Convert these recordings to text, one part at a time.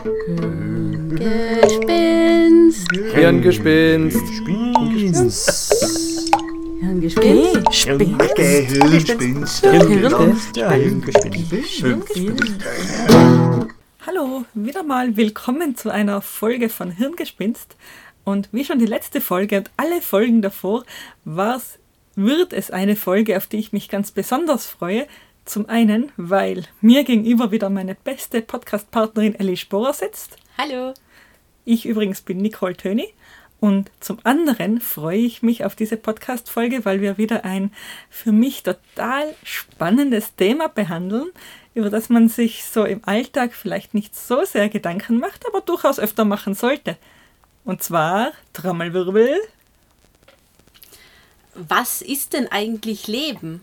Gespinst. Hirngespinst. Hirngespinst. Hallo, wieder mal willkommen zu einer Folge von Hirngespinst. Und wie schon die letzte Folge und alle Folgen davor, war's, wird es eine Folge, auf die ich mich ganz besonders freue. Zum einen, weil mir gegenüber wieder meine beste Podcast-Partnerin Ellie Sporer sitzt. Hallo. Ich übrigens bin Nicole Töni. Und zum anderen freue ich mich auf diese Podcast-Folge, weil wir wieder ein für mich total spannendes Thema behandeln, über das man sich so im Alltag vielleicht nicht so sehr Gedanken macht, aber durchaus öfter machen sollte. Und zwar, Trommelwirbel, Was ist denn eigentlich Leben?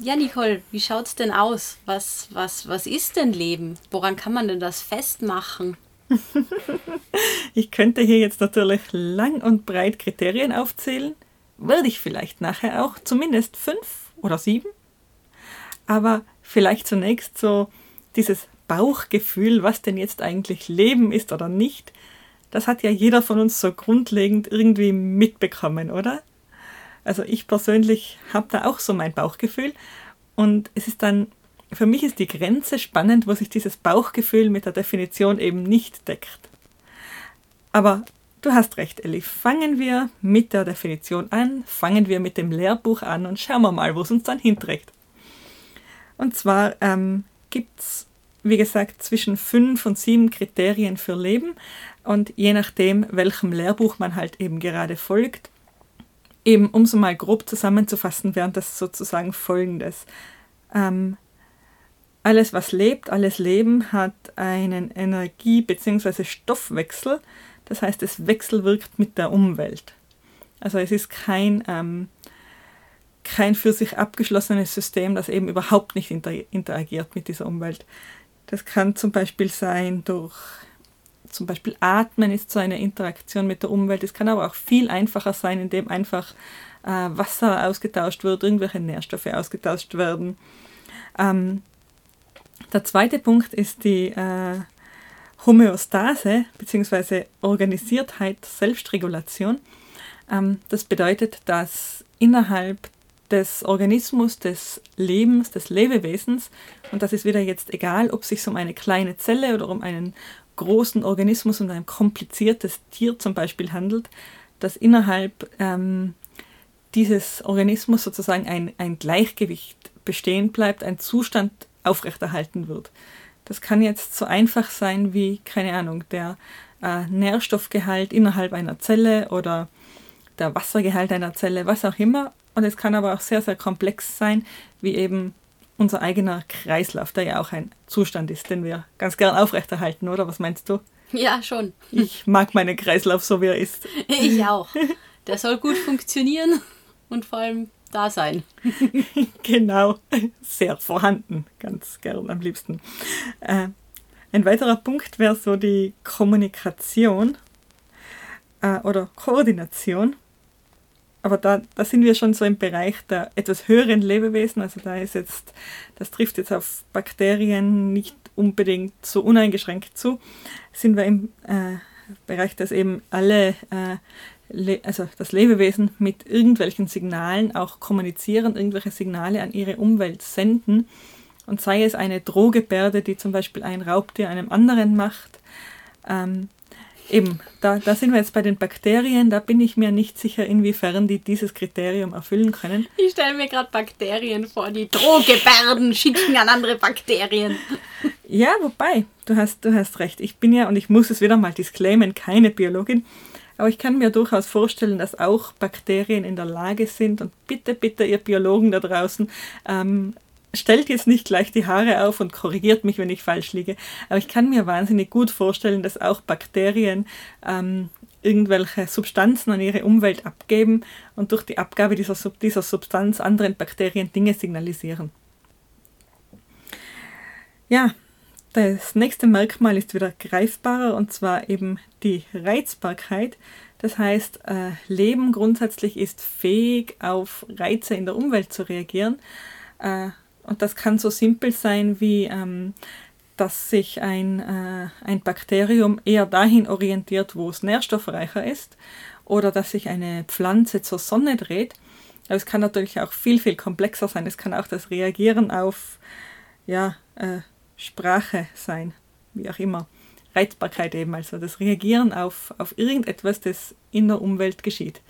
Ja, Nicole, wie schaut's denn aus? Was, was, was ist denn Leben? Woran kann man denn das festmachen? Ich könnte hier jetzt natürlich lang und breit Kriterien aufzählen. Werde ich vielleicht nachher auch, zumindest fünf oder sieben. Aber vielleicht zunächst so dieses Bauchgefühl, was denn jetzt eigentlich Leben ist oder nicht. Das hat ja jeder von uns so grundlegend irgendwie mitbekommen, oder? Also ich persönlich habe da auch so mein Bauchgefühl. Und es ist dann für mich ist die Grenze spannend, wo sich dieses Bauchgefühl mit der Definition eben nicht deckt. Aber du hast recht, Elli. Fangen wir mit der Definition an, fangen wir mit dem Lehrbuch an und schauen wir mal, wo es uns dann hinträgt. Und zwar ähm, gibt es, wie gesagt, zwischen fünf und sieben Kriterien für Leben. Und je nachdem, welchem Lehrbuch man halt eben gerade folgt, eben um so mal grob zusammenzufassen, wäre das sozusagen folgendes. Ähm, alles, was lebt, alles Leben hat einen Energie- bzw. Stoffwechsel. Das heißt, es wechselwirkt mit der Umwelt. Also es ist kein, ähm, kein für sich abgeschlossenes System, das eben überhaupt nicht inter interagiert mit dieser Umwelt. Das kann zum Beispiel sein durch, zum Beispiel Atmen ist so eine Interaktion mit der Umwelt. Es kann aber auch viel einfacher sein, indem einfach äh, Wasser ausgetauscht wird, irgendwelche Nährstoffe ausgetauscht werden. Ähm, der zweite Punkt ist die äh, Homöostase bzw. Organisiertheit, Selbstregulation. Ähm, das bedeutet, dass innerhalb des Organismus, des Lebens, des Lebewesens, und das ist wieder jetzt egal, ob es sich um eine kleine Zelle oder um einen großen Organismus und ein kompliziertes Tier zum Beispiel handelt, dass innerhalb ähm, dieses Organismus sozusagen ein, ein Gleichgewicht bestehen bleibt, ein Zustand aufrechterhalten wird. Das kann jetzt so einfach sein wie, keine Ahnung, der äh, Nährstoffgehalt innerhalb einer Zelle oder der Wassergehalt einer Zelle, was auch immer. Und es kann aber auch sehr, sehr komplex sein, wie eben unser eigener Kreislauf, der ja auch ein Zustand ist, den wir ganz gern aufrechterhalten, oder? Was meinst du? Ja, schon. Ich mag meinen Kreislauf so, wie er ist. Ich auch. Der soll gut funktionieren und vor allem da sein. genau, sehr vorhanden, ganz gern am liebsten. Äh, ein weiterer Punkt wäre so die Kommunikation äh, oder Koordination. Aber da, da sind wir schon so im Bereich der etwas höheren Lebewesen. Also da ist jetzt, das trifft jetzt auf Bakterien nicht unbedingt so uneingeschränkt zu. Sind wir im äh, Bereich, dass eben alle äh, also das Lebewesen mit irgendwelchen Signalen auch kommunizieren, irgendwelche Signale an ihre Umwelt senden. Und sei es eine Drohgebärde, die zum Beispiel ein Raubtier einem anderen macht. Ähm, eben, da, da sind wir jetzt bei den Bakterien. Da bin ich mir nicht sicher, inwiefern die dieses Kriterium erfüllen können. Ich stelle mir gerade Bakterien vor, die Drohgebärden schicken an andere Bakterien. Ja, wobei, du hast, du hast recht. Ich bin ja, und ich muss es wieder mal disclaimen, keine Biologin. Aber ich kann mir durchaus vorstellen, dass auch Bakterien in der Lage sind, und bitte, bitte, ihr Biologen da draußen, ähm, stellt jetzt nicht gleich die Haare auf und korrigiert mich, wenn ich falsch liege. Aber ich kann mir wahnsinnig gut vorstellen, dass auch Bakterien ähm, irgendwelche Substanzen an ihre Umwelt abgeben und durch die Abgabe dieser, dieser Substanz anderen Bakterien Dinge signalisieren. Ja, das nächste Merkmal ist wieder greifbarer und zwar eben die Reizbarkeit. Das heißt, äh, Leben grundsätzlich ist fähig, auf Reize in der Umwelt zu reagieren. Äh, und das kann so simpel sein wie, ähm, dass sich ein, äh, ein Bakterium eher dahin orientiert, wo es nährstoffreicher ist, oder dass sich eine Pflanze zur Sonne dreht. Aber es kann natürlich auch viel, viel komplexer sein. Es kann auch das Reagieren auf ja, äh, Sprache sein, wie auch immer. Reizbarkeit eben, also das Reagieren auf, auf irgendetwas, das in der Umwelt geschieht.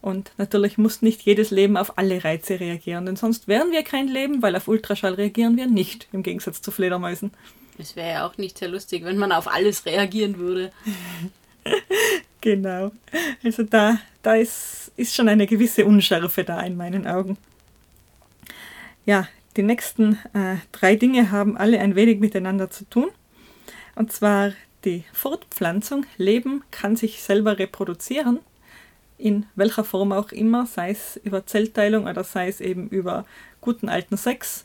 Und natürlich muss nicht jedes Leben auf alle Reize reagieren, denn sonst wären wir kein Leben, weil auf Ultraschall reagieren wir nicht, im Gegensatz zu Fledermäusen. Es wäre ja auch nicht sehr lustig, wenn man auf alles reagieren würde. genau. Also da, da ist, ist schon eine gewisse Unschärfe da in meinen Augen. Ja, die nächsten äh, drei Dinge haben alle ein wenig miteinander zu tun. Und zwar die Fortpflanzung. Leben kann sich selber reproduzieren, in welcher Form auch immer, sei es über Zellteilung oder sei es eben über guten alten Sex.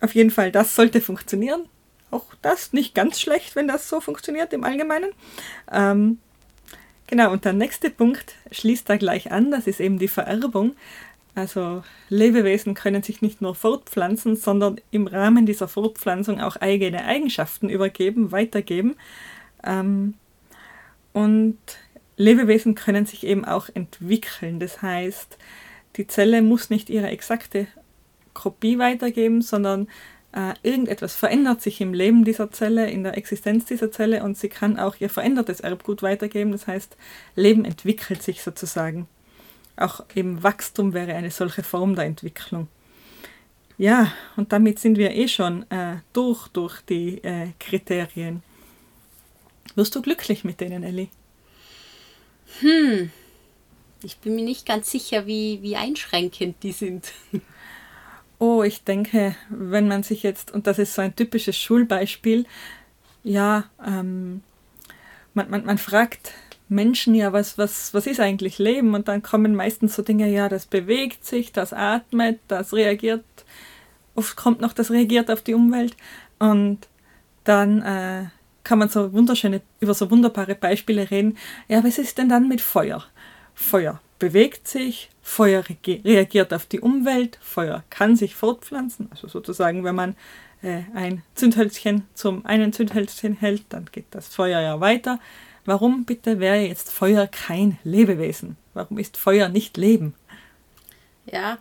Auf jeden Fall, das sollte funktionieren. Auch das nicht ganz schlecht, wenn das so funktioniert im Allgemeinen. Ähm, genau, und der nächste Punkt schließt da gleich an, das ist eben die Vererbung. Also Lebewesen können sich nicht nur fortpflanzen, sondern im Rahmen dieser Fortpflanzung auch eigene Eigenschaften übergeben, weitergeben. Ähm, und Lebewesen können sich eben auch entwickeln. Das heißt, die Zelle muss nicht ihre exakte Kopie weitergeben, sondern äh, irgendetwas verändert sich im Leben dieser Zelle, in der Existenz dieser Zelle und sie kann auch ihr verändertes Erbgut weitergeben. Das heißt, Leben entwickelt sich sozusagen. Auch eben Wachstum wäre eine solche Form der Entwicklung. Ja, und damit sind wir eh schon äh, durch, durch die äh, Kriterien. Wirst du glücklich mit denen, Ellie? Hm, ich bin mir nicht ganz sicher, wie, wie einschränkend die sind. Oh, ich denke, wenn man sich jetzt, und das ist so ein typisches Schulbeispiel, ja, ähm, man, man, man fragt Menschen ja, was, was, was ist eigentlich Leben? Und dann kommen meistens so Dinge, ja, das bewegt sich, das atmet, das reagiert, oft kommt noch, das reagiert auf die Umwelt. Und dann äh, kann man so wunderschöne, über so wunderbare Beispiele reden. Ja, was ist denn dann mit Feuer? Feuer bewegt sich, Feuer reagiert auf die Umwelt, Feuer kann sich fortpflanzen. Also sozusagen, wenn man äh, ein Zündhölzchen zum einen Zündhölzchen hält, dann geht das Feuer ja weiter. Warum bitte wäre jetzt Feuer kein Lebewesen? Warum ist Feuer nicht Leben? Ja,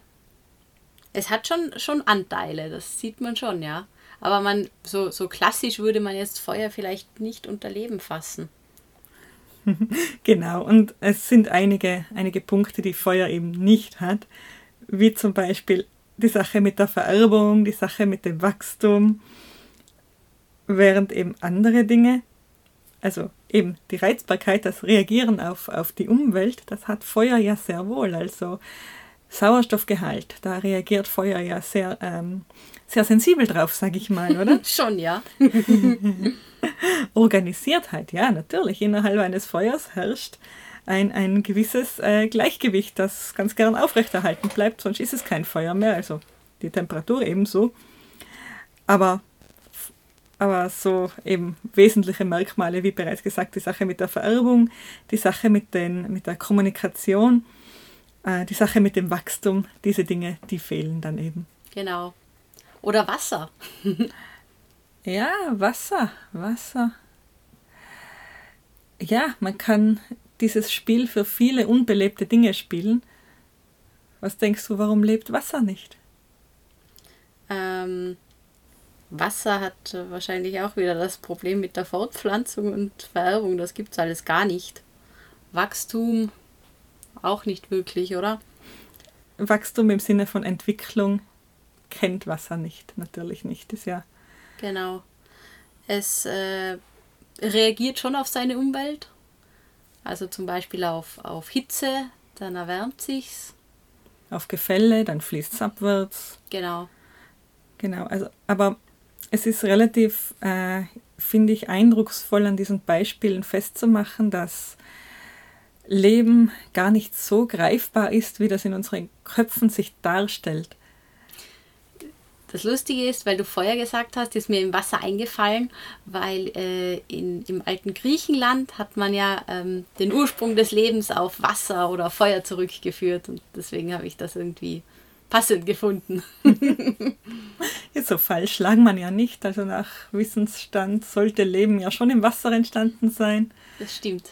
es hat schon, schon Anteile, das sieht man schon, ja. Aber man, so, so klassisch würde man jetzt Feuer vielleicht nicht unter Leben fassen. genau, und es sind einige, einige Punkte, die Feuer eben nicht hat, wie zum Beispiel die Sache mit der Vererbung, die Sache mit dem Wachstum, während eben andere Dinge, also eben die Reizbarkeit, das Reagieren auf, auf die Umwelt, das hat Feuer ja sehr wohl. Also Sauerstoffgehalt, da reagiert Feuer ja sehr, ähm, sehr sensibel drauf, sage ich mal, oder? Schon, ja. Organisiertheit, ja, natürlich. Innerhalb eines Feuers herrscht ein, ein gewisses äh, Gleichgewicht, das ganz gern aufrechterhalten bleibt, sonst ist es kein Feuer mehr, also die Temperatur ebenso. Aber aber so eben wesentliche Merkmale, wie bereits gesagt, die Sache mit der Vererbung, die Sache mit, den, mit der Kommunikation, äh, die Sache mit dem Wachstum, diese Dinge, die fehlen dann eben. Genau. Oder Wasser. ja, Wasser, Wasser. Ja, man kann dieses Spiel für viele unbelebte Dinge spielen. Was denkst du, warum lebt Wasser nicht? Ähm, Wasser hat wahrscheinlich auch wieder das Problem mit der Fortpflanzung und Vererbung. Das gibt es alles gar nicht. Wachstum auch nicht wirklich, oder? Wachstum im Sinne von Entwicklung kennt Wasser nicht, natürlich nicht. Ist ja. Genau. Es äh, reagiert schon auf seine Umwelt. Also zum Beispiel auf, auf Hitze, dann erwärmt sich's. Auf Gefälle, dann fließt es abwärts. Genau. Genau, also aber es ist relativ, äh, finde ich, eindrucksvoll an diesen Beispielen festzumachen, dass Leben gar nicht so greifbar ist, wie das in unseren Köpfen sich darstellt. Das Lustige ist, weil du vorher gesagt hast, ist mir im Wasser eingefallen, weil äh, in, im alten Griechenland hat man ja ähm, den Ursprung des Lebens auf Wasser oder Feuer zurückgeführt und deswegen habe ich das irgendwie passend gefunden. so falsch lag man ja nicht. Also nach Wissensstand sollte Leben ja schon im Wasser entstanden sein. Das stimmt.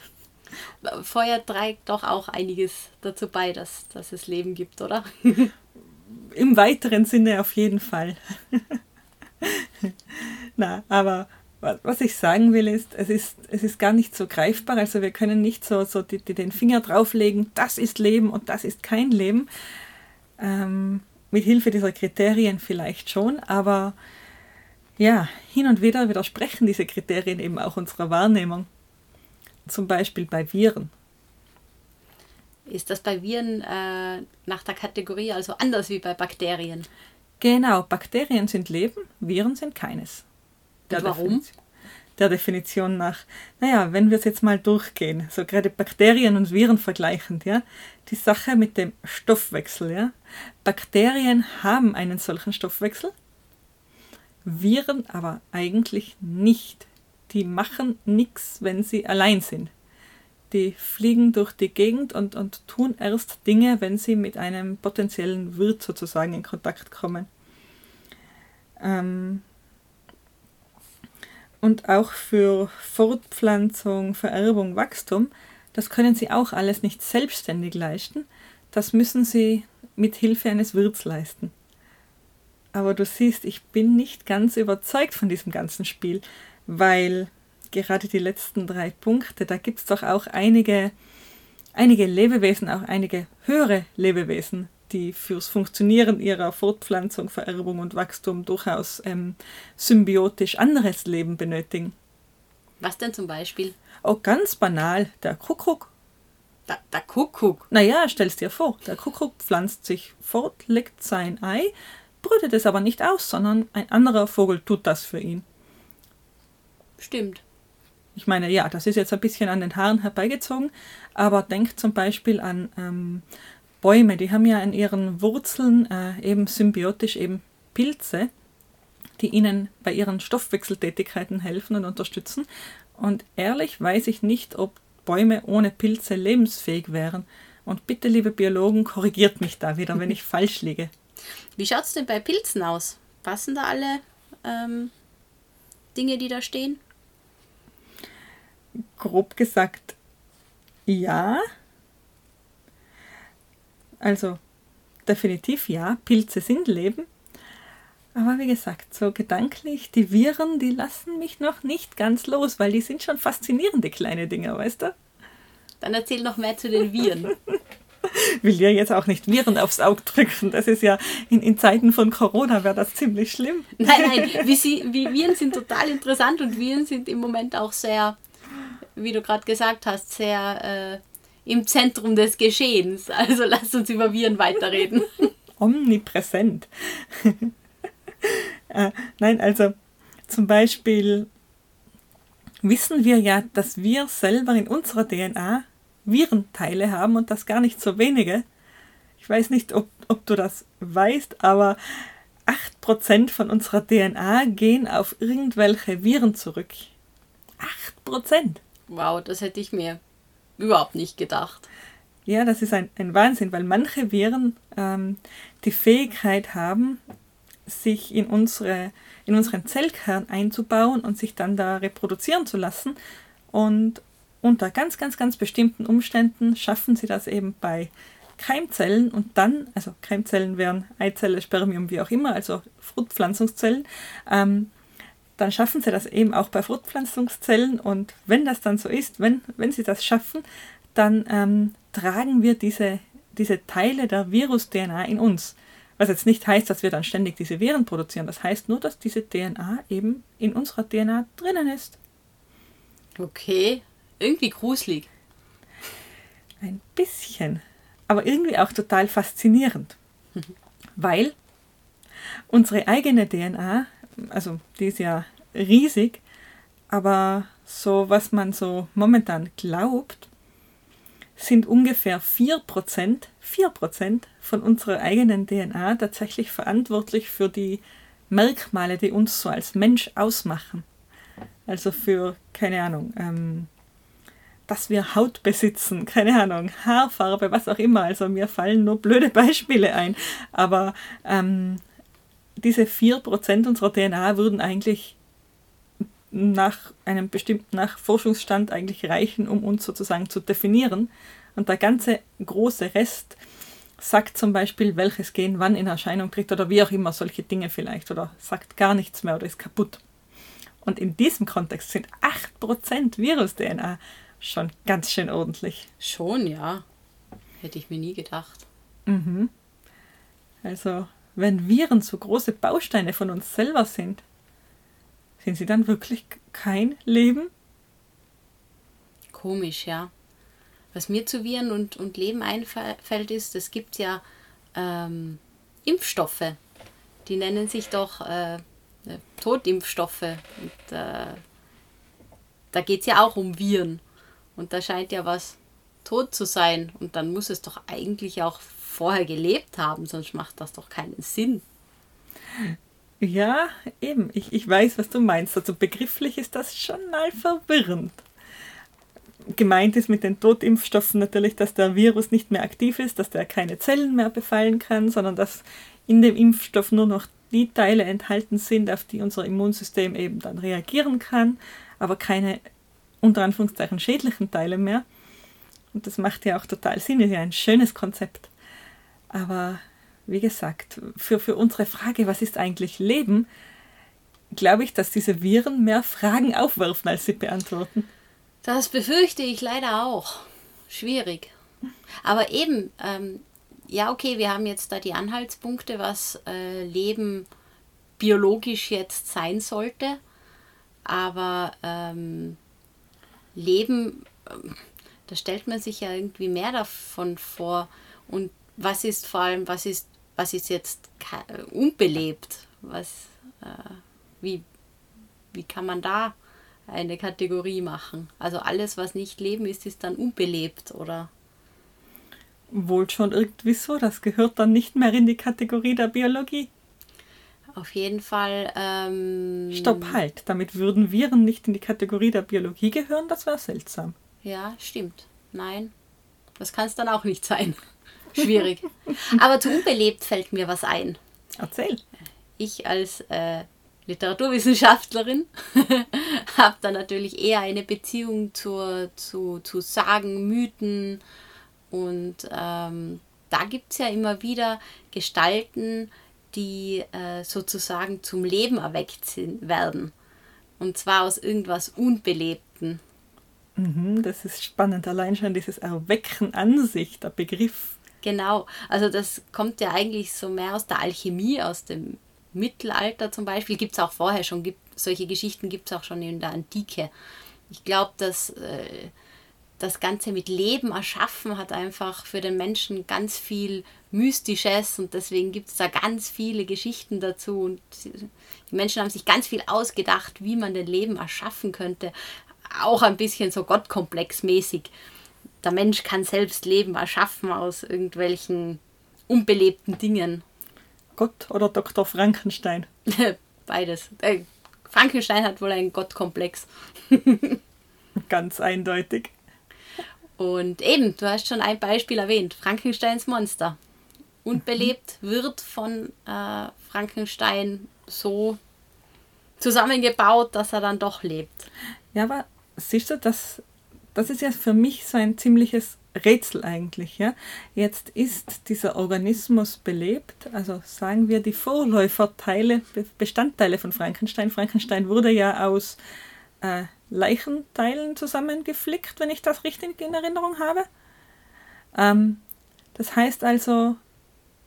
Feuer trägt doch auch einiges dazu bei, dass, dass es Leben gibt, oder? Im weiteren Sinne auf jeden Fall. Na, aber was ich sagen will, ist, es ist, es ist gar nicht so greifbar. Also wir können nicht so, so die, die den Finger drauflegen, das ist Leben und das ist kein Leben. Ähm, mit Hilfe dieser Kriterien vielleicht schon, aber ja, hin und wieder widersprechen diese Kriterien eben auch unserer Wahrnehmung. Zum Beispiel bei Viren. Ist das bei Viren äh, nach der Kategorie also anders wie bei Bakterien? Genau, Bakterien sind Leben, Viren sind keines. Der warum? Definition, der Definition nach. Naja, wenn wir es jetzt mal durchgehen, so gerade Bakterien und Viren vergleichend, ja, die Sache mit dem Stoffwechsel, ja. Bakterien haben einen solchen Stoffwechsel, Viren aber eigentlich nicht. Die machen nichts, wenn sie allein sind. Die fliegen durch die Gegend und, und tun erst Dinge, wenn sie mit einem potenziellen Wirt sozusagen in Kontakt kommen. Ähm, und auch für Fortpflanzung, Vererbung, Wachstum, das können sie auch alles nicht selbstständig leisten. Das müssen sie mit Hilfe eines Wirts leisten. Aber du siehst, ich bin nicht ganz überzeugt von diesem ganzen Spiel, weil gerade die letzten drei Punkte, da gibt es doch auch einige, einige Lebewesen, auch einige höhere Lebewesen, die fürs Funktionieren ihrer Fortpflanzung, Vererbung und Wachstum durchaus ähm, symbiotisch anderes Leben benötigen. Was denn zum Beispiel? Oh, ganz banal, der Kuckuck. Der, der Kuckuck? Naja, stell's dir vor, der Kuckuck pflanzt sich fort, legt sein Ei, brütet es aber nicht aus, sondern ein anderer Vogel tut das für ihn. Stimmt. Ich meine, ja, das ist jetzt ein bisschen an den Haaren herbeigezogen, aber denk zum Beispiel an ähm, Bäume, die haben ja in ihren Wurzeln äh, eben symbiotisch eben Pilze, die ihnen bei ihren Stoffwechseltätigkeiten helfen und unterstützen. Und ehrlich weiß ich nicht, ob Bäume ohne Pilze lebensfähig wären. Und bitte, liebe Biologen, korrigiert mich da wieder, wenn ich falsch liege. Wie schaut es denn bei Pilzen aus? Passen da alle ähm, Dinge, die da stehen? Grob gesagt, ja. Also definitiv ja, Pilze sind Leben. Aber wie gesagt, so gedanklich, die Viren, die lassen mich noch nicht ganz los, weil die sind schon faszinierende kleine Dinger, weißt du? Dann erzähl noch mehr zu den Viren. Will dir jetzt auch nicht Viren aufs Auge drücken. Das ist ja in, in Zeiten von Corona wäre das ziemlich schlimm. Nein, nein, wie, sie, wie Viren sind total interessant und Viren sind im Moment auch sehr, wie du gerade gesagt hast, sehr äh, im Zentrum des Geschehens. Also lass uns über Viren weiterreden. Omnipräsent. äh, nein, also zum Beispiel wissen wir ja, dass wir selber in unserer DNA Virenteile haben und das gar nicht so wenige. Ich weiß nicht, ob, ob du das weißt, aber 8% von unserer DNA gehen auf irgendwelche Viren zurück. 8%! Wow, das hätte ich mir überhaupt nicht gedacht. Ja, das ist ein, ein Wahnsinn, weil manche Viren ähm, die Fähigkeit haben, sich in, unsere, in unseren Zellkern einzubauen und sich dann da reproduzieren zu lassen. Und unter ganz, ganz, ganz bestimmten Umständen schaffen sie das eben bei Keimzellen und dann, also Keimzellen wären Eizelle, Spermium, wie auch immer, also Fruchtpflanzungszellen, ähm, dann schaffen sie das eben auch bei Fruchtpflanzungszellen und wenn das dann so ist, wenn, wenn sie das schaffen, dann ähm, tragen wir diese, diese Teile der Virus-DNA in uns. Was jetzt nicht heißt, dass wir dann ständig diese Viren produzieren. Das heißt nur, dass diese DNA eben in unserer DNA drinnen ist. Okay, irgendwie gruselig. Ein bisschen. Aber irgendwie auch total faszinierend. Weil unsere eigene DNA, also die ist ja riesig, aber so was man so momentan glaubt, sind ungefähr 4%, 4% von unserer eigenen DNA tatsächlich verantwortlich für die Merkmale, die uns so als Mensch ausmachen. Also für, keine Ahnung, ähm, dass wir Haut besitzen, keine Ahnung, Haarfarbe, was auch immer. Also mir fallen nur blöde Beispiele ein. Aber ähm, diese 4% unserer DNA würden eigentlich nach einem bestimmten nach Forschungsstand eigentlich reichen, um uns sozusagen zu definieren. Und der ganze große Rest sagt zum Beispiel, welches Gen wann in Erscheinung tritt oder wie auch immer, solche Dinge vielleicht, oder sagt gar nichts mehr oder ist kaputt. Und in diesem Kontext sind 8% Virus-DNA schon ganz schön ordentlich. Schon, ja. Hätte ich mir nie gedacht. Mhm. Also, wenn Viren so große Bausteine von uns selber sind, sind sie dann wirklich kein Leben? Komisch, ja. Was mir zu Viren und, und Leben einfällt, ist, es gibt ja ähm, Impfstoffe. Die nennen sich doch äh, äh Totimpfstoffe. Und äh, da geht es ja auch um Viren. Und da scheint ja was tot zu sein. Und dann muss es doch eigentlich auch vorher gelebt haben, sonst macht das doch keinen Sinn. Ja, eben. Ich, ich weiß, was du meinst. Also begrifflich ist das schon mal verwirrend. Gemeint ist mit den Totimpfstoffen natürlich, dass der Virus nicht mehr aktiv ist, dass der keine Zellen mehr befallen kann, sondern dass in dem Impfstoff nur noch die Teile enthalten sind, auf die unser Immunsystem eben dann reagieren kann, aber keine unter Anführungszeichen schädlichen Teile mehr. Und das macht ja auch total Sinn, ist ja ein schönes Konzept. Aber wie gesagt, für, für unsere Frage, was ist eigentlich Leben, glaube ich, dass diese Viren mehr Fragen aufwerfen, als sie beantworten. Das befürchte ich leider auch. Schwierig. Aber eben, ähm, ja, okay, wir haben jetzt da die Anhaltspunkte, was äh, Leben biologisch jetzt sein sollte. Aber ähm, Leben, ähm, da stellt man sich ja irgendwie mehr davon vor. Und was ist vor allem, was ist was ist jetzt unbelebt? Was, äh, wie, wie kann man da eine Kategorie machen? Also alles, was nicht Leben ist, ist dann unbelebt, oder? Wohl schon irgendwie so, das gehört dann nicht mehr in die Kategorie der Biologie. Auf jeden Fall. Ähm, Stopp, halt. Damit würden Viren nicht in die Kategorie der Biologie gehören, das wäre seltsam. Ja, stimmt. Nein. Das kann es dann auch nicht sein. Schwierig. Aber zu unbelebt fällt mir was ein. Erzähl. Ich als äh, Literaturwissenschaftlerin habe da natürlich eher eine Beziehung zur, zu, zu Sagen, Mythen und ähm, da gibt es ja immer wieder Gestalten, die äh, sozusagen zum Leben erweckt sind, werden. Und zwar aus irgendwas Unbelebten. Mhm, das ist spannend. Allein schon dieses Erwecken an sich, der Begriff Genau, also das kommt ja eigentlich so mehr aus der Alchemie, aus dem Mittelalter zum Beispiel. Gibt es auch vorher schon, gibt, solche Geschichten gibt es auch schon in der Antike. Ich glaube, dass äh, das Ganze mit Leben erschaffen hat einfach für den Menschen ganz viel Mystisches und deswegen gibt es da ganz viele Geschichten dazu. Und die Menschen haben sich ganz viel ausgedacht, wie man den Leben erschaffen könnte. Auch ein bisschen so gottkomplexmäßig. mäßig der Mensch kann selbst Leben erschaffen aus irgendwelchen unbelebten Dingen. Gott oder Dr. Frankenstein? Beides. Äh, Frankenstein hat wohl einen Gottkomplex. Ganz eindeutig. Und eben, du hast schon ein Beispiel erwähnt: Frankensteins Monster. Unbelebt mhm. wird von äh, Frankenstein so zusammengebaut, dass er dann doch lebt. Ja, aber siehst du, das das ist ja für mich so ein ziemliches Rätsel eigentlich. Ja? Jetzt ist dieser Organismus belebt, also sagen wir die Vorläuferteile, Bestandteile von Frankenstein. Frankenstein wurde ja aus äh, Leichenteilen zusammengeflickt, wenn ich das richtig in Erinnerung habe. Ähm, das heißt also,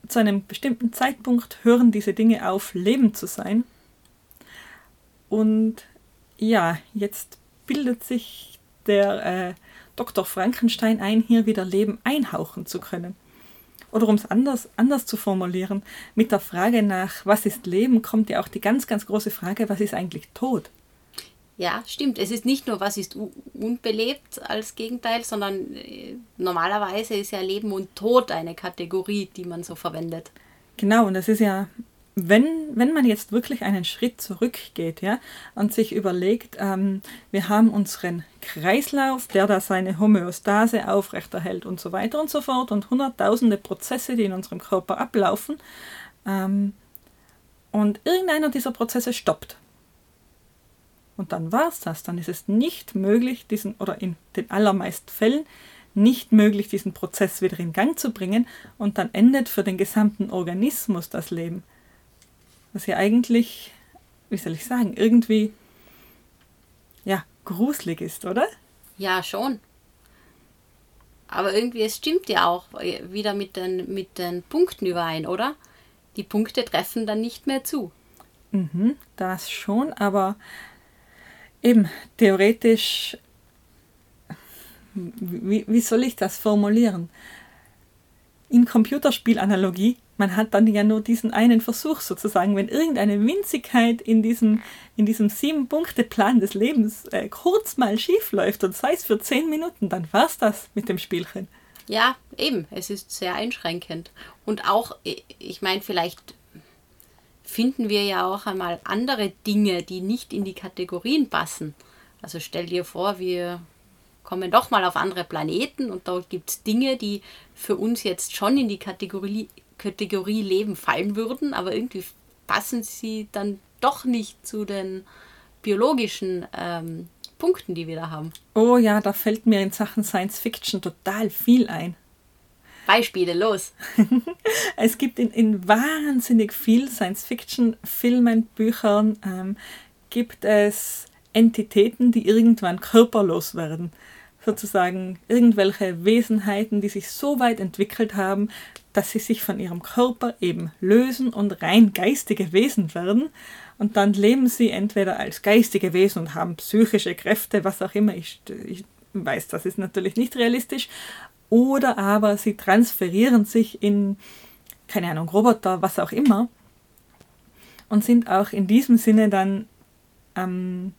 zu einem bestimmten Zeitpunkt hören diese Dinge auf, lebend zu sein. Und ja, jetzt bildet sich der äh, Dr. Frankenstein ein, hier wieder Leben einhauchen zu können. Oder um es anders, anders zu formulieren, mit der Frage nach, was ist Leben, kommt ja auch die ganz, ganz große Frage, was ist eigentlich Tod? Ja, stimmt. Es ist nicht nur, was ist unbelebt als Gegenteil, sondern äh, normalerweise ist ja Leben und Tod eine Kategorie, die man so verwendet. Genau, und das ist ja wenn, wenn man jetzt wirklich einen Schritt zurückgeht ja, und sich überlegt, ähm, wir haben unseren Kreislauf, der da seine Homöostase aufrechterhält und so weiter und so fort und hunderttausende Prozesse, die in unserem Körper ablaufen. Ähm, und irgendeiner dieser Prozesse stoppt. Und dann war es das. Dann ist es nicht möglich, diesen, oder in den allermeisten Fällen nicht möglich, diesen Prozess wieder in Gang zu bringen. Und dann endet für den gesamten Organismus das Leben. Was ja eigentlich, wie soll ich sagen, irgendwie, ja, gruselig ist, oder? Ja, schon. Aber irgendwie, es stimmt ja auch wieder mit den, mit den Punkten überein, oder? Die Punkte treffen dann nicht mehr zu. Mhm, das schon, aber eben theoretisch, wie, wie soll ich das formulieren? In Computerspielanalogie, man hat dann ja nur diesen einen Versuch sozusagen. Wenn irgendeine Winzigkeit in diesem, in diesem Sieben-Punkte-Plan des Lebens äh, kurz mal schief läuft und sei es für zehn Minuten, dann war es das mit dem Spielchen. Ja, eben. Es ist sehr einschränkend. Und auch, ich meine, vielleicht finden wir ja auch einmal andere Dinge, die nicht in die Kategorien passen. Also stell dir vor, wir kommen doch mal auf andere Planeten und dort gibt es Dinge, die für uns jetzt schon in die Kategorie, Kategorie Leben fallen würden, aber irgendwie passen sie dann doch nicht zu den biologischen ähm, Punkten, die wir da haben. Oh ja, da fällt mir in Sachen Science Fiction total viel ein. Beispiele, los. es gibt in, in wahnsinnig viel Science-Fiction-Filmen, Büchern, ähm, gibt es Entitäten, die irgendwann körperlos werden. Sozusagen irgendwelche Wesenheiten, die sich so weit entwickelt haben, dass sie sich von ihrem Körper eben lösen und rein geistige Wesen werden. Und dann leben sie entweder als geistige Wesen und haben psychische Kräfte, was auch immer. Ich, ich weiß, das ist natürlich nicht realistisch oder aber sie transferieren sich in, keine Ahnung, Roboter, was auch immer und sind auch in diesem Sinne dann, ähm,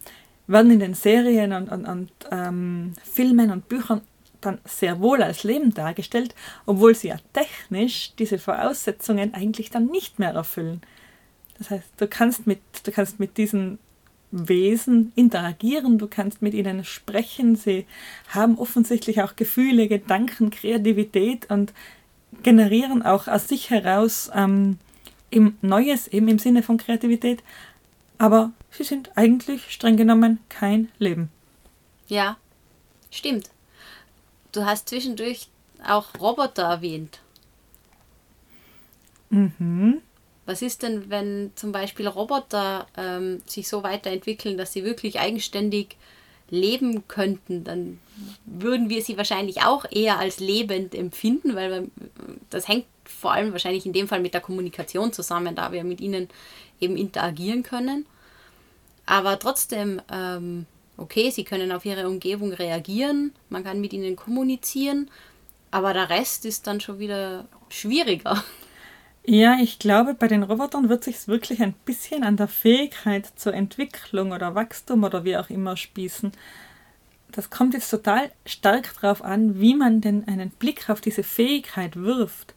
werden in den Serien und, und, und ähm, Filmen und Büchern dann sehr wohl als Leben dargestellt, obwohl sie ja technisch diese Voraussetzungen eigentlich dann nicht mehr erfüllen. Das heißt, du kannst mit, du kannst mit diesen Wesen interagieren, du kannst mit ihnen sprechen, sie haben offensichtlich auch Gefühle, Gedanken, Kreativität und generieren auch aus sich heraus ähm, im Neues, eben im Sinne von Kreativität, aber sie sind eigentlich streng genommen kein Leben. Ja, stimmt. Du hast zwischendurch auch Roboter erwähnt. Mhm. Was ist denn, wenn zum Beispiel Roboter ähm, sich so weiterentwickeln, dass sie wirklich eigenständig leben könnten? Dann würden wir sie wahrscheinlich auch eher als lebend empfinden, weil das hängt vor allem wahrscheinlich in dem Fall mit der Kommunikation zusammen, da wir mit ihnen eben interagieren können. Aber trotzdem, ähm, okay, sie können auf ihre Umgebung reagieren, man kann mit ihnen kommunizieren, aber der Rest ist dann schon wieder schwieriger. Ja, ich glaube, bei den Robotern wird sich wirklich ein bisschen an der Fähigkeit zur Entwicklung oder Wachstum oder wie auch immer spießen. Das kommt jetzt total stark darauf an, wie man denn einen Blick auf diese Fähigkeit wirft.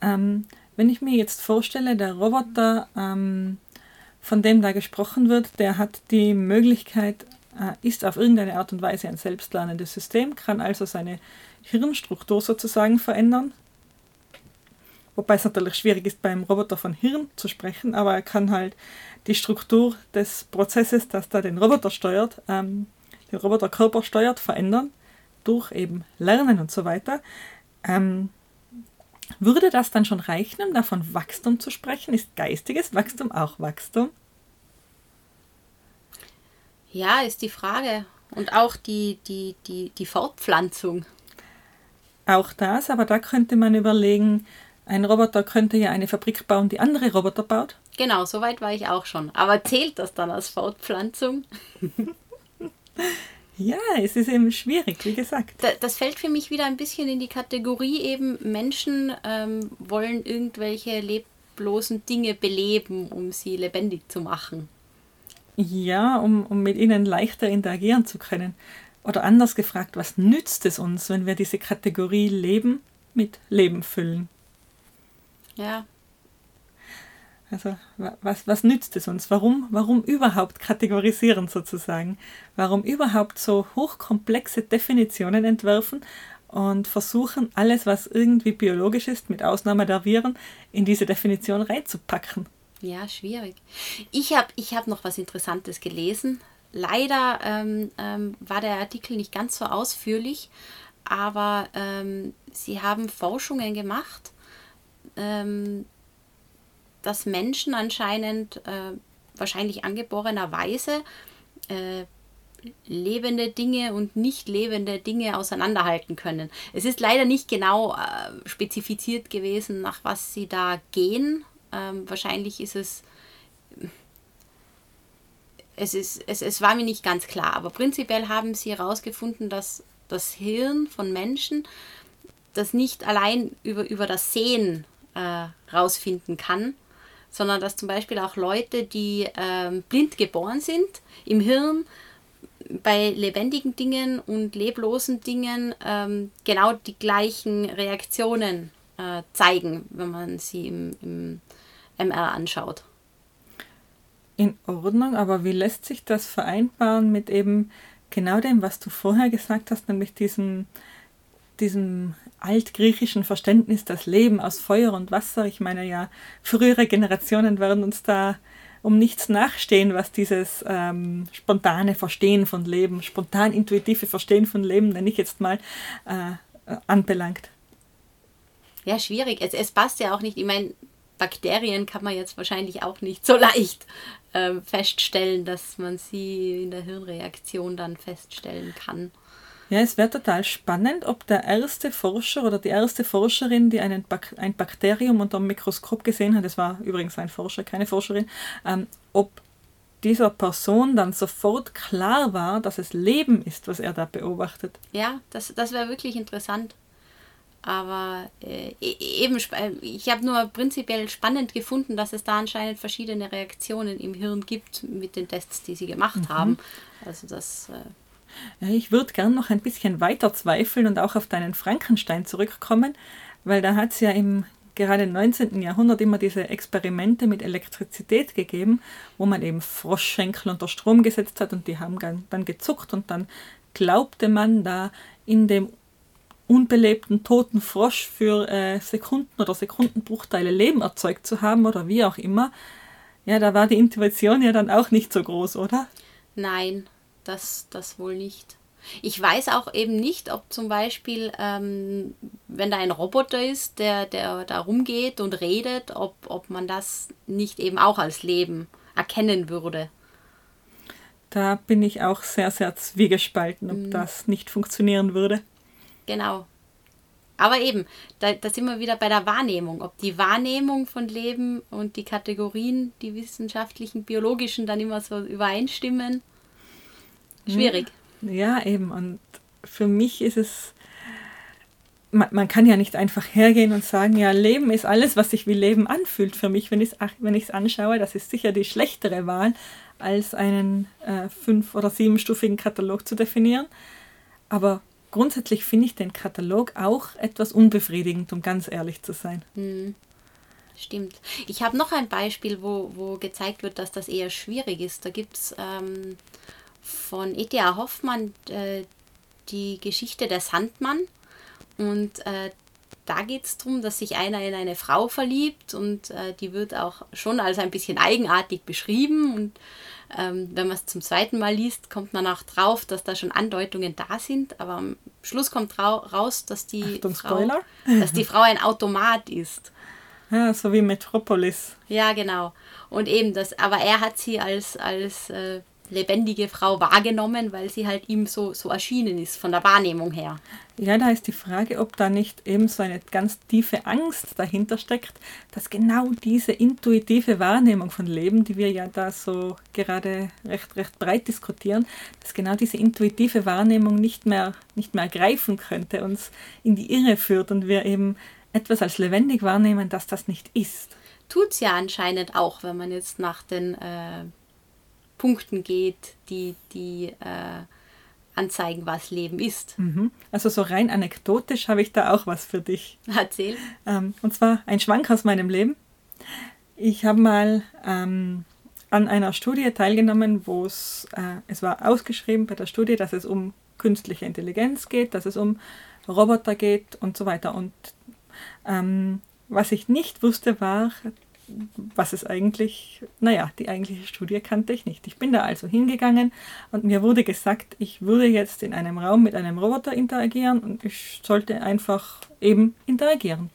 Ähm, wenn ich mir jetzt vorstelle, der Roboter, ähm, von dem da gesprochen wird, der hat die Möglichkeit, äh, ist auf irgendeine Art und Weise ein selbstlernendes System, kann also seine Hirnstruktur sozusagen verändern, Wobei es natürlich schwierig ist, beim Roboter von Hirn zu sprechen, aber er kann halt die Struktur des Prozesses, das da den Roboter steuert, ähm, den Roboterkörper steuert, verändern, durch eben Lernen und so weiter. Ähm, würde das dann schon reichen, um davon Wachstum zu sprechen? Ist geistiges Wachstum auch Wachstum? Ja, ist die Frage. Und auch die, die, die, die Fortpflanzung. Auch das, aber da könnte man überlegen, ein Roboter könnte ja eine Fabrik bauen, die andere Roboter baut. Genau, so weit war ich auch schon. Aber zählt das dann als Fortpflanzung? ja, es ist eben schwierig, wie gesagt. das fällt für mich wieder ein bisschen in die Kategorie eben, Menschen ähm, wollen irgendwelche leblosen Dinge beleben, um sie lebendig zu machen. Ja, um, um mit ihnen leichter interagieren zu können. Oder anders gefragt, was nützt es uns, wenn wir diese Kategorie Leben mit Leben füllen? Ja. Also was, was nützt es uns? Warum, warum überhaupt kategorisieren sozusagen? Warum überhaupt so hochkomplexe Definitionen entwerfen und versuchen, alles, was irgendwie biologisch ist, mit Ausnahme der Viren, in diese Definition reinzupacken? Ja, schwierig. Ich habe ich hab noch was Interessantes gelesen. Leider ähm, ähm, war der Artikel nicht ganz so ausführlich, aber ähm, sie haben Forschungen gemacht, ähm, dass Menschen anscheinend äh, wahrscheinlich angeborenerweise äh, lebende Dinge und nicht lebende Dinge auseinanderhalten können. Es ist leider nicht genau äh, spezifiziert gewesen, nach was sie da gehen. Ähm, wahrscheinlich ist es, es, ist es, es war mir nicht ganz klar, aber prinzipiell haben sie herausgefunden, dass das Hirn von Menschen das nicht allein über, über das Sehen äh, rausfinden kann, sondern dass zum Beispiel auch Leute, die ähm, blind geboren sind, im Hirn bei lebendigen Dingen und leblosen Dingen ähm, genau die gleichen Reaktionen äh, zeigen, wenn man sie im, im MR anschaut. In Ordnung, aber wie lässt sich das vereinbaren mit eben genau dem, was du vorher gesagt hast, nämlich diesem, diesem altgriechischen Verständnis, das Leben aus Feuer und Wasser. Ich meine ja, frühere Generationen werden uns da um nichts nachstehen, was dieses ähm, spontane Verstehen von Leben, spontan intuitive Verstehen von Leben, nenne ich jetzt mal, äh, anbelangt. Ja, schwierig. Es, es passt ja auch nicht. Ich meine, Bakterien kann man jetzt wahrscheinlich auch nicht so leicht äh, feststellen, dass man sie in der Hirnreaktion dann feststellen kann. Ja, es wäre total spannend, ob der erste Forscher oder die erste Forscherin, die einen Bak ein Bakterium unter dem Mikroskop gesehen hat, das war übrigens ein Forscher, keine Forscherin, ähm, ob dieser Person dann sofort klar war, dass es Leben ist, was er da beobachtet. Ja, das, das wäre wirklich interessant. Aber äh, e-, eben, äh, ich habe nur prinzipiell spannend gefunden, dass es da anscheinend verschiedene Reaktionen im Hirn gibt mit den Tests, die sie gemacht mhm. haben. Also das. Äh, ich würde gern noch ein bisschen weiter zweifeln und auch auf deinen Frankenstein zurückkommen, weil da hat es ja im gerade im 19. Jahrhundert immer diese Experimente mit Elektrizität gegeben, wo man eben Froschschenkel unter Strom gesetzt hat und die haben dann gezuckt und dann glaubte man da in dem unbelebten toten Frosch für äh, Sekunden oder Sekundenbruchteile Leben erzeugt zu haben oder wie auch immer. Ja, da war die Intuition ja dann auch nicht so groß, oder? Nein, das, das wohl nicht. Ich weiß auch eben nicht, ob zum Beispiel, ähm, wenn da ein Roboter ist, der, der da rumgeht und redet, ob, ob man das nicht eben auch als Leben erkennen würde. Da bin ich auch sehr, sehr zwiegespalten, ob mhm. das nicht funktionieren würde. Genau. Aber eben, da, da sind wir wieder bei der Wahrnehmung. Ob die Wahrnehmung von Leben und die Kategorien, die wissenschaftlichen, biologischen, dann immer so übereinstimmen. Schwierig. Ja, eben. Und für mich ist es, man, man kann ja nicht einfach hergehen und sagen, ja, Leben ist alles, was sich wie Leben anfühlt. Für mich, wenn ich es wenn anschaue, das ist sicher die schlechtere Wahl, als einen äh, fünf- oder siebenstufigen Katalog zu definieren. Aber grundsätzlich finde ich den Katalog auch etwas unbefriedigend, um ganz ehrlich zu sein. Hm. Stimmt. Ich habe noch ein Beispiel, wo, wo gezeigt wird, dass das eher schwierig ist. Da gibt es ähm, von E.T.A. Hoffmann äh, die Geschichte der Sandmann. Und äh, da geht es darum, dass sich einer in eine Frau verliebt und äh, die wird auch schon als ein bisschen eigenartig beschrieben. Und ähm, wenn man es zum zweiten Mal liest, kommt man auch drauf, dass da schon Andeutungen da sind. Aber am Schluss kommt raus, dass die, Frau, dass die Frau ein Automat ist. Ja, so wie Metropolis. Ja, genau. Und eben das, aber er hat sie als, als äh, lebendige Frau wahrgenommen, weil sie halt ihm so, so erschienen ist, von der Wahrnehmung her. Ja, da ist die Frage, ob da nicht eben so eine ganz tiefe Angst dahinter steckt, dass genau diese intuitive Wahrnehmung von Leben, die wir ja da so gerade recht, recht breit diskutieren, dass genau diese intuitive Wahrnehmung nicht mehr, nicht mehr greifen könnte, uns in die Irre führt und wir eben etwas als lebendig wahrnehmen, dass das nicht ist. Tut es ja anscheinend auch, wenn man jetzt nach den äh, Punkten geht, die, die äh, anzeigen, was Leben ist. Mhm. Also so rein anekdotisch habe ich da auch was für dich. Erzähl. Ähm, und zwar ein Schwank aus meinem Leben. Ich habe mal ähm, an einer Studie teilgenommen, wo es, äh, es war ausgeschrieben bei der Studie, dass es um künstliche Intelligenz geht, dass es um Roboter geht und so weiter. Und ähm, was ich nicht wusste, war, was es eigentlich, naja, die eigentliche Studie kannte ich nicht. Ich bin da also hingegangen und mir wurde gesagt, ich würde jetzt in einem Raum mit einem Roboter interagieren und ich sollte einfach eben interagieren.